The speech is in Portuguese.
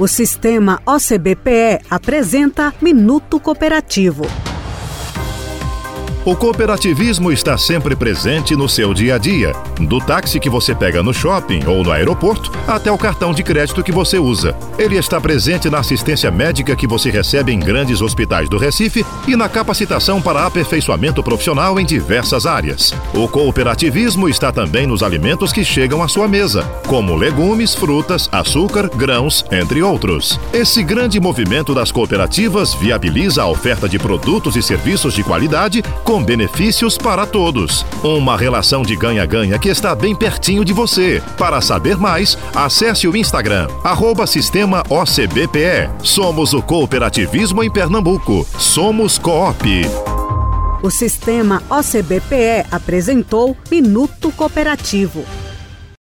O sistema OCBPE apresenta Minuto Cooperativo. O cooperativismo está sempre presente no seu dia a dia, do táxi que você pega no shopping ou no aeroporto até o cartão de crédito que você usa. Ele está presente na assistência médica que você recebe em grandes hospitais do Recife e na capacitação para aperfeiçoamento profissional em diversas áreas. O cooperativismo está também nos alimentos que chegam à sua mesa, como legumes, frutas, açúcar, grãos, entre outros. Esse grande movimento das cooperativas viabiliza a oferta de produtos e serviços de qualidade com com benefícios para todos. Uma relação de ganha-ganha que está bem pertinho de você. Para saber mais, acesse o Instagram, arroba Sistema OCBPE. Somos o cooperativismo em Pernambuco. Somos Coop. O Sistema OCBPE apresentou Minuto Cooperativo.